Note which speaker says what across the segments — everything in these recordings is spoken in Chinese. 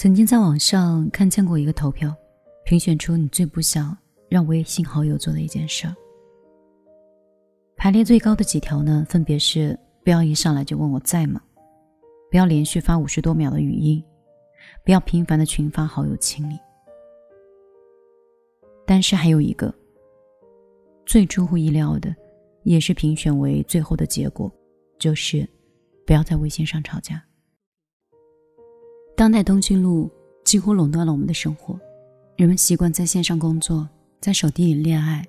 Speaker 1: 曾经在网上看见过一个投票，评选出你最不想让微信好友做的一件事。排列最高的几条呢，分别是：不要一上来就问我在吗？不要连续发五十多秒的语音，不要频繁的群发好友清理。但是还有一个最出乎意料的，也是评选为最后的结果，就是不要在微信上吵架。当代通讯录几乎垄断了我们的生活，人们习惯在线上工作，在手机里恋爱，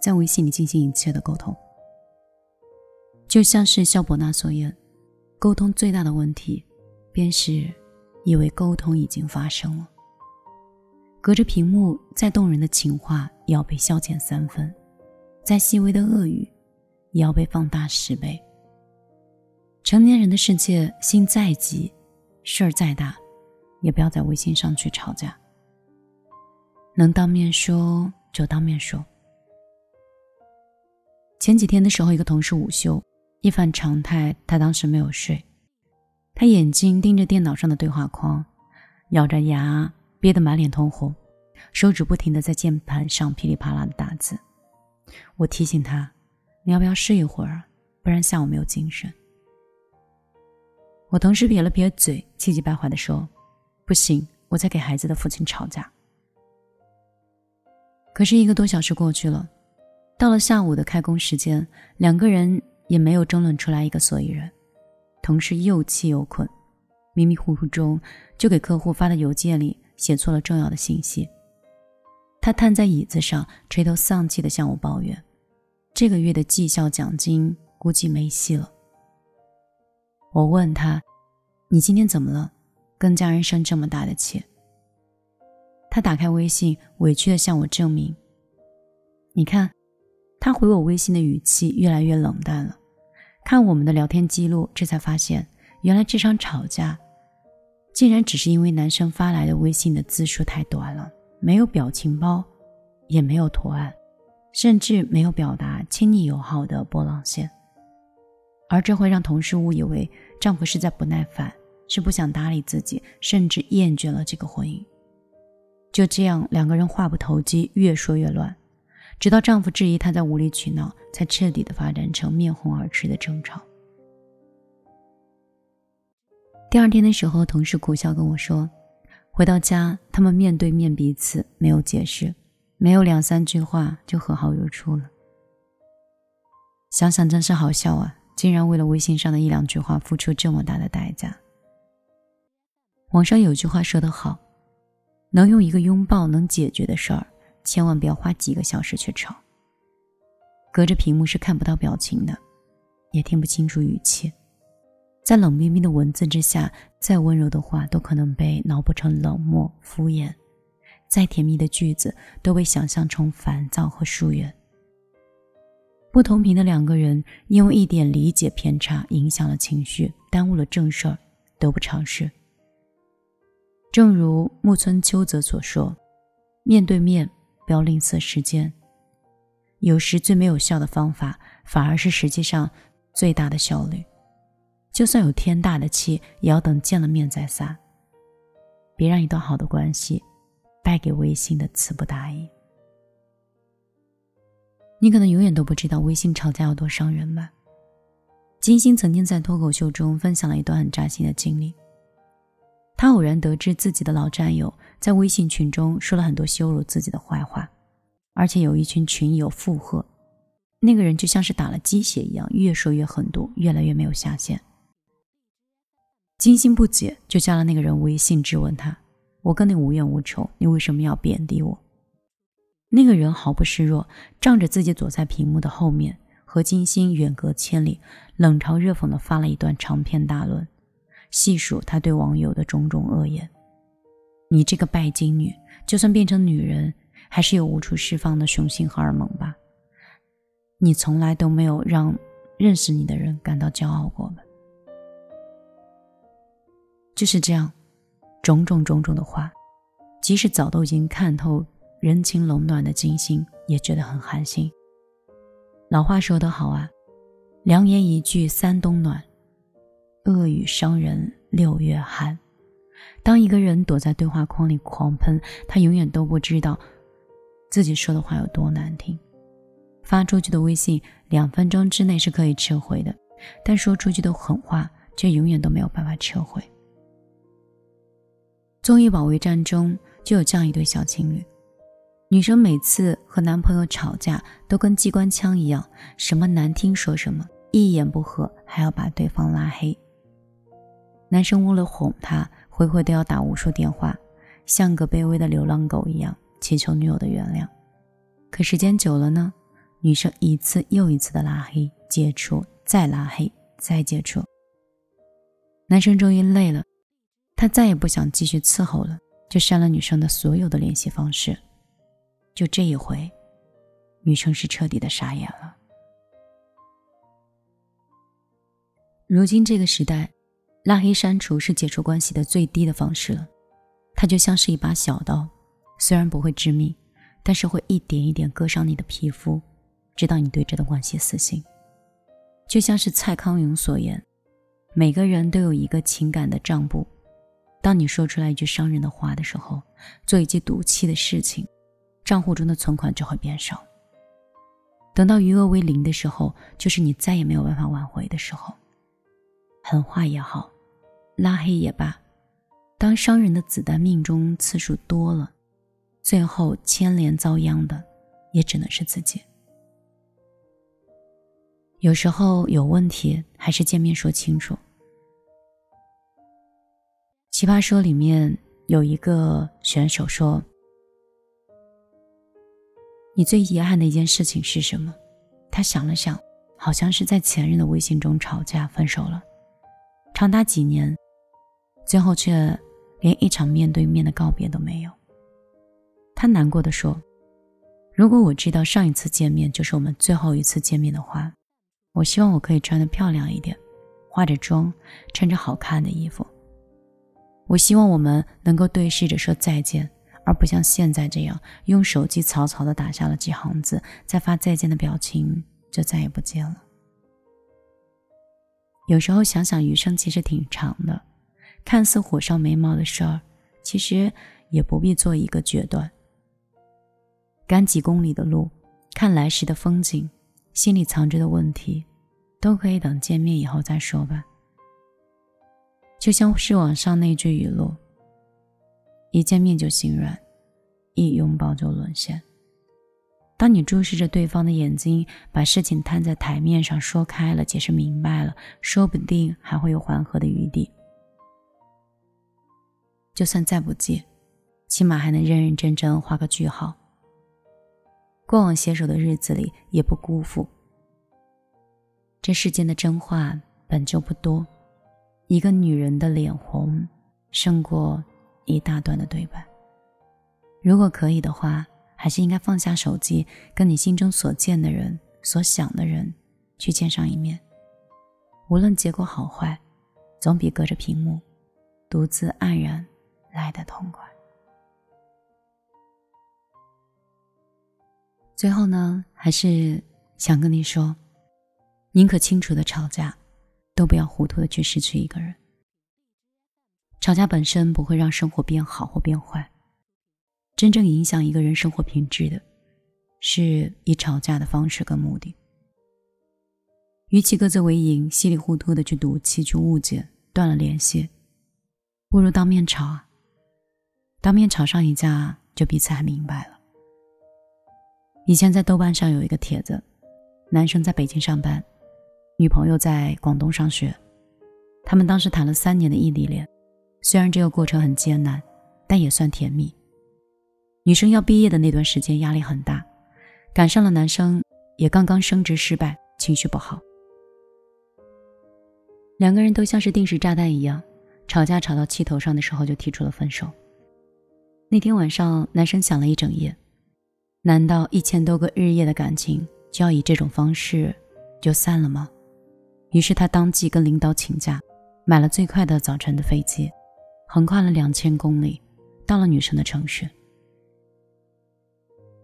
Speaker 1: 在微信里进行一切的沟通。就像是肖伯纳所言，沟通最大的问题，便是以为沟通已经发生了。隔着屏幕，再动人的情话也要被消减三分，再细微的恶语，也要被放大十倍。成年人的世界，心再急，事儿再大，也不要在微信上去吵架。能当面说就当面说。前几天的时候，一个同事午休。一反常态，他当时没有睡，他眼睛盯着电脑上的对话框，咬着牙，憋得满脸通红，手指不停的在键盘上噼里啪啦的打字。我提醒他：“你要不要睡一会儿？不然下午没有精神。”我同事撇了撇嘴，气急败坏的说：“不行，我在给孩子的父亲吵架。”可是一个多小时过去了，到了下午的开工时间，两个人。也没有争论出来一个所以然，同事又气又困，迷迷糊糊中就给客户发的邮件里写错了重要的信息。他瘫在椅子上，垂头丧气地向我抱怨：“这个月的绩效奖金估计没戏了。”我问他：“你今天怎么了？跟家人生这么大的气？”他打开微信，委屈地向我证明：“你看。”他回我微信的语气越来越冷淡了，看我们的聊天记录，这才发现原来这场吵架，竟然只是因为男生发来的微信的字数太短了，没有表情包，也没有图案，甚至没有表达亲昵友好的波浪线，而这会让同事误以为丈夫是在不耐烦，是不想搭理自己，甚至厌倦了这个婚姻。就这样，两个人话不投机，越说越乱。直到丈夫质疑她在无理取闹，才彻底的发展成面红耳赤的争吵。第二天的时候，同事苦笑跟我说：“回到家，他们面对面彼此没有解释，没有两三句话就和好如初了。想想真是好笑啊！竟然为了微信上的一两句话付出这么大的代价。”网上有句话说得好：“能用一个拥抱能解决的事儿。”千万不要花几个小时去吵。隔着屏幕是看不到表情的，也听不清楚语气，在冷冰冰的文字之下，再温柔的话都可能被脑补成冷漠敷衍，再甜蜜的句子都被想象成烦躁和疏远。不同频的两个人，因为一点理解偏差，影响了情绪，耽误了正事儿，得不偿失。正如木村秋泽所说：“面对面。”不要吝啬时间。有时最没有效的方法，反而是实际上最大的效率。就算有天大的气，也要等见了面再撒。别让一段好的关系败给微信的词不达意。你可能永远都不知道微信吵架有多伤人吧？金星曾经在脱口秀中分享了一段很扎心的经历。他偶然得知自己的老战友在微信群中说了很多羞辱自己的坏话，而且有一群群友附和，那个人就像是打了鸡血一样，越说越狠毒，越来越没有下限。金星不解，就加了那个人微信，质问他：“我跟你无冤无仇，你为什么要贬低我？”那个人毫不示弱，仗着自己躲在屏幕的后面，和金星远隔千里，冷嘲热讽地发了一段长篇大论。细数他对网友的种种恶言，你这个拜金女，就算变成女人，还是有无处释放的雄性荷尔蒙吧？你从来都没有让认识你的人感到骄傲过吗？就是这样，种种种种的话，即使早都已经看透人情冷暖的金星，也觉得很寒心。老话说得好啊，良言一句三冬暖。恶语伤人六月寒，当一个人躲在对话框里狂喷，他永远都不知道自己说的话有多难听。发出去的微信两分钟之内是可以撤回的，但说出去的狠话却永远都没有办法撤回。综艺保卫战中就有这样一对小情侣，女生每次和男朋友吵架都跟机关枪一样，什么难听说什么，一言不合还要把对方拉黑。男生为了哄她，回回都要打无数电话，像个卑微的流浪狗一样祈求女友的原谅。可时间久了呢？女生一次又一次的拉黑、接触，再拉黑、再接触。男生终于累了，他再也不想继续伺候了，就删了女生的所有的联系方式。就这一回，女生是彻底的傻眼了。如今这个时代，拉黑删除是解除关系的最低的方式了。它就像是一把小刀，虽然不会致命，但是会一点一点割伤你的皮肤。直到你对这段关系死心，就像是蔡康永所言，每个人都有一个情感的账簿。当你说出来一句伤人的话的时候，做一件赌气的事情，账户中的存款就会变少。等到余额为零的时候，就是你再也没有办法挽回的时候。狠话也好，拉黑也罢，当伤人的子弹命中次数多了，最后牵连遭殃的，也只能是自己。有时候有问题还是见面说清楚。奇葩说里面有一个选手说：“你最遗憾的一件事情是什么？”他想了想，好像是在前任的微信中吵架分手了，长达几年，最后却连一场面对面的告别都没有。他难过的说：“如果我知道上一次见面就是我们最后一次见面的话。”我希望我可以穿的漂亮一点，化着妆，穿着好看的衣服。我希望我们能够对视着说再见，而不像现在这样用手机草草的打下了几行字，再发再见的表情就再也不见了。有时候想想，余生其实挺长的，看似火烧眉毛的事儿，其实也不必做一个决断。赶几公里的路，看来时的风景。心里藏着的问题，都可以等见面以后再说吧。就像是网上那句语录：“一见面就心软，一拥抱就沦陷。”当你注视着对方的眼睛，把事情摊在台面上说开了，解释明白了，说不定还会有缓和的余地。就算再不济，起码还能认认真真画个句号。过往携手的日子里，也不辜负。这世间的真话本就不多，一个女人的脸红，胜过一大段的对白。如果可以的话，还是应该放下手机，跟你心中所见的人、所想的人去见上一面。无论结果好坏，总比隔着屏幕独自黯然来的痛快。最后呢，还是想跟你说，宁可清楚的吵架，都不要糊涂的去失去一个人。吵架本身不会让生活变好或变坏，真正影响一个人生活品质的，是以吵架的方式跟目的。与其各自为营，稀里糊涂的去赌气、去误解、断了联系，不如当面吵啊！当面吵上一架，就彼此还明白了。以前在豆瓣上有一个帖子，男生在北京上班，女朋友在广东上学，他们当时谈了三年的异地恋，虽然这个过程很艰难，但也算甜蜜。女生要毕业的那段时间压力很大，赶上了男生也刚刚升职失败，情绪不好，两个人都像是定时炸弹一样，吵架吵到气头上的时候就提出了分手。那天晚上，男生想了一整夜。难道一千多个日夜的感情就要以这种方式就散了吗？于是他当即跟领导请假，买了最快的早晨的飞机，横跨了两千公里，到了女生的城市。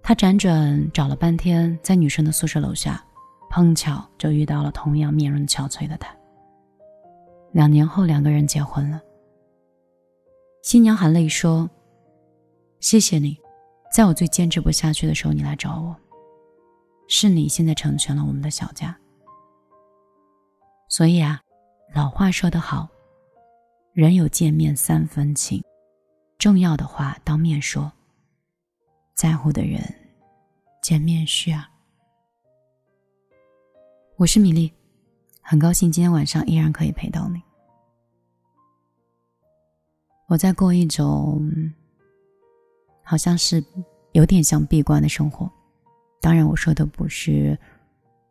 Speaker 1: 他辗转找了半天，在女生的宿舍楼下，碰巧就遇到了同样面容憔悴的她。两年后，两个人结婚了。新娘含泪说：“谢谢你，在我最坚持不下去的时候，你来找我。是你现在成全了我们的小家。所以啊，老话说得好，人有见面三分情，重要的话当面说，在乎的人见面需啊。”我是米粒，很高兴今天晚上依然可以陪到你。我在过一种，好像是有点像闭关的生活。当然，我说的不是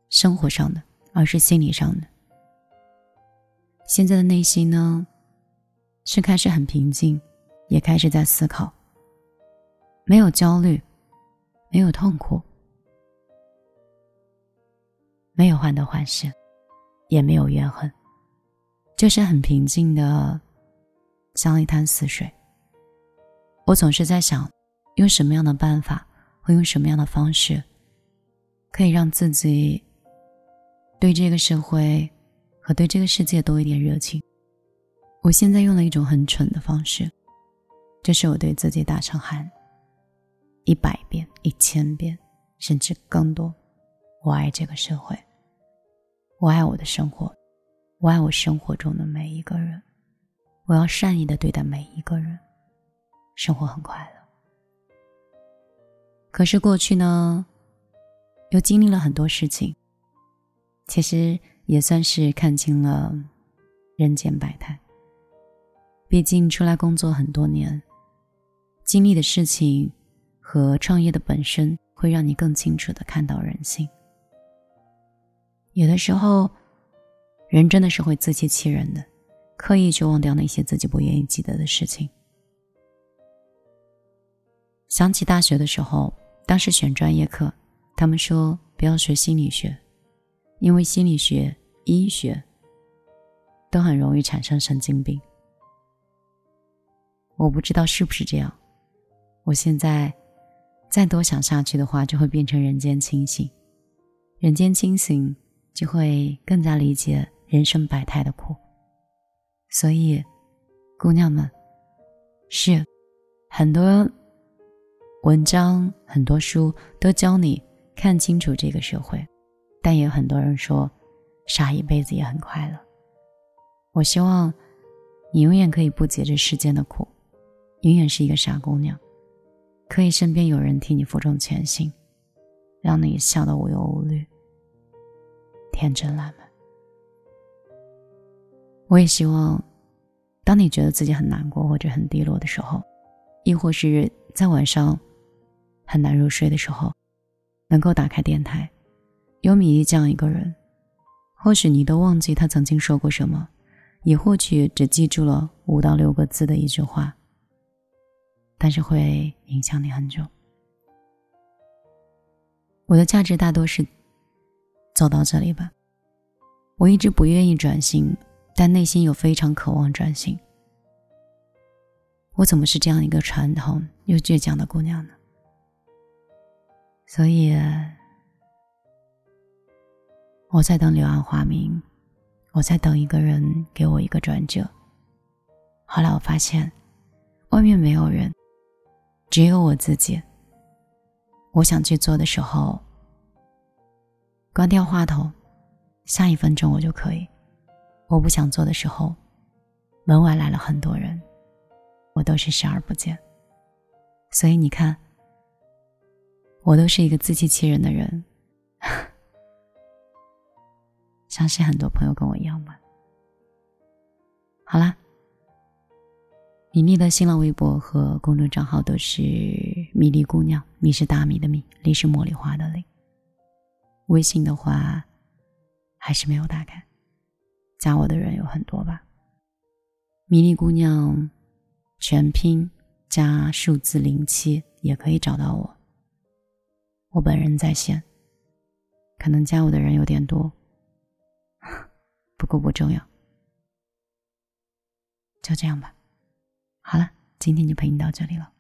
Speaker 1: 生活上的，而是心理上的。现在的内心呢，是开始很平静，也开始在思考，没有焦虑，没有痛苦。没有患得患失，也没有怨恨，就是很平静的，像一潭死水。我总是在想，用什么样的办法，会用什么样的方式，可以让自己对这个社会和对这个世界多一点热情。我现在用了一种很蠢的方式，就是我对自己大声喊一百遍、一千遍，甚至更多：我爱这个社会。我爱我的生活，我爱我生活中的每一个人，我要善意的对待每一个人，生活很快乐。可是过去呢，又经历了很多事情，其实也算是看清了人间百态。毕竟出来工作很多年，经历的事情和创业的本身，会让你更清楚的看到人性。有的时候，人真的是会自欺欺人的，刻意去忘掉那些自己不愿意记得的事情。想起大学的时候，当时选专业课，他们说不要学心理学，因为心理学、医学都很容易产生神经病。我不知道是不是这样，我现在再多想下去的话，就会变成人间清醒，人间清醒。就会更加理解人生百态的苦，所以，姑娘们，是很多文章、很多书都教你看清楚这个社会，但也有很多人说，傻一辈子也很快乐。我希望你永远可以不解这世间的苦，永远是一个傻姑娘，可以身边有人替你负重前行，让你笑得无忧无虑。天真烂漫。我也希望，当你觉得自己很难过或者很低落的时候，亦或是在晚上很难入睡的时候，能够打开电台，有米粒这样一个人，或许你都忘记他曾经说过什么，也或许只记住了五到六个字的一句话，但是会影响你很久。我的价值大多是。走到这里吧。我一直不愿意转型，但内心又非常渴望转型。我怎么是这样一个传统又倔强的姑娘呢？所以，我在等柳暗花明，我在等一个人给我一个转折。后来我发现，外面没有人，只有我自己。我想去做的时候。关掉话筒，下一分钟我就可以。我不想做的时候，门外来了很多人，我都是视而不见。所以你看，我都是一个自欺欺人的人。相信很多朋友跟我一样吧。好啦，米粒的新浪微博和公众账号都是米粒姑娘，米是大米的米，粒是茉莉花的粒。微信的话，还是没有打开。加我的人有很多吧？米粒姑娘，全拼加数字零七也可以找到我。我本人在线，可能加我的人有点多，不过不重要。就这样吧。好了，今天就陪你到这里了。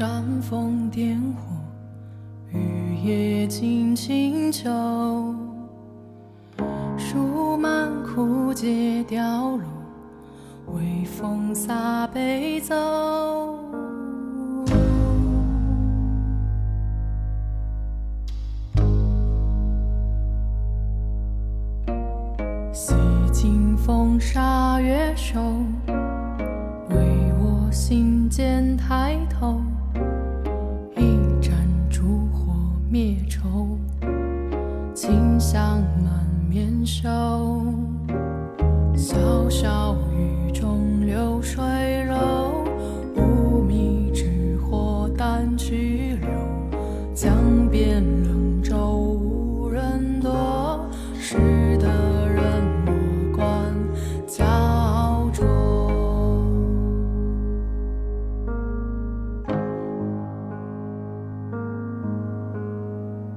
Speaker 2: 煽风点火，雨夜惊清秋。树满枯竭凋落，微风洒悲奏。洗尽风沙月瘦。心间抬头，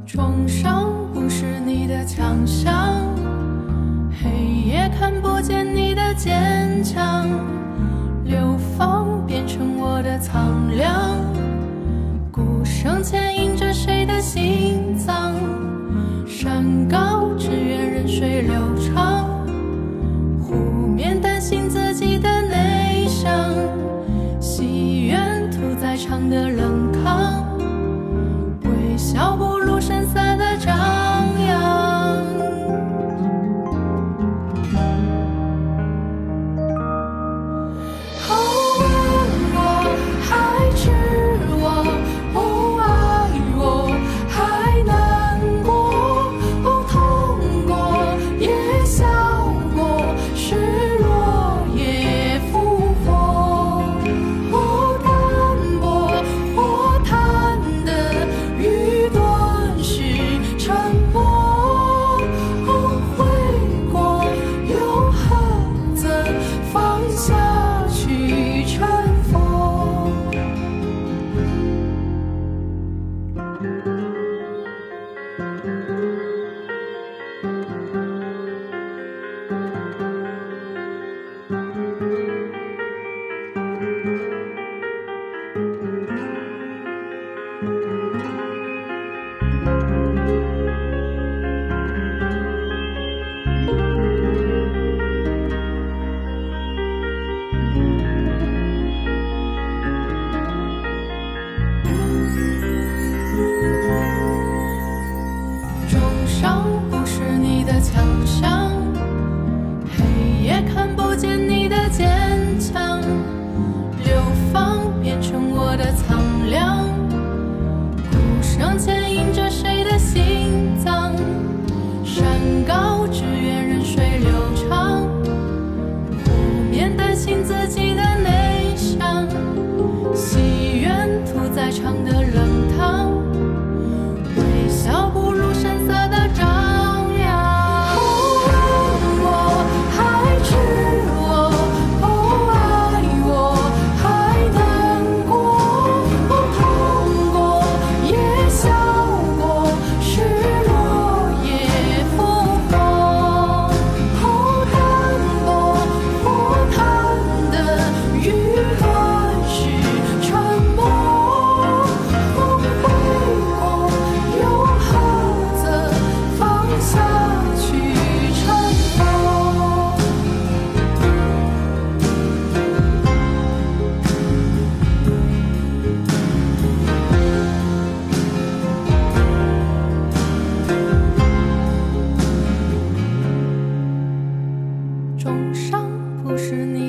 Speaker 2: 重伤不是你的强项，黑夜看不见你的坚强，流放变成我的苍凉，鼓声牵引着谁的心脏？山高只愿任水流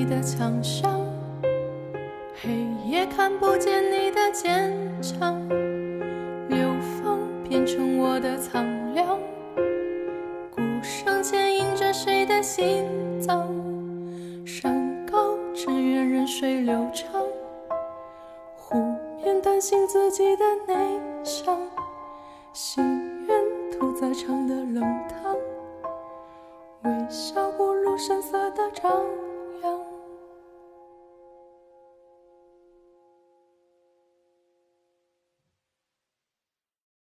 Speaker 2: 的墙上，黑夜看不见你的坚强，流放变成我的苍凉，鼓声牵引着谁的心脏？山高只愿任水流长，湖面担心自己的内伤，心愿屠宰场的冷汤，微笑不露声色的张。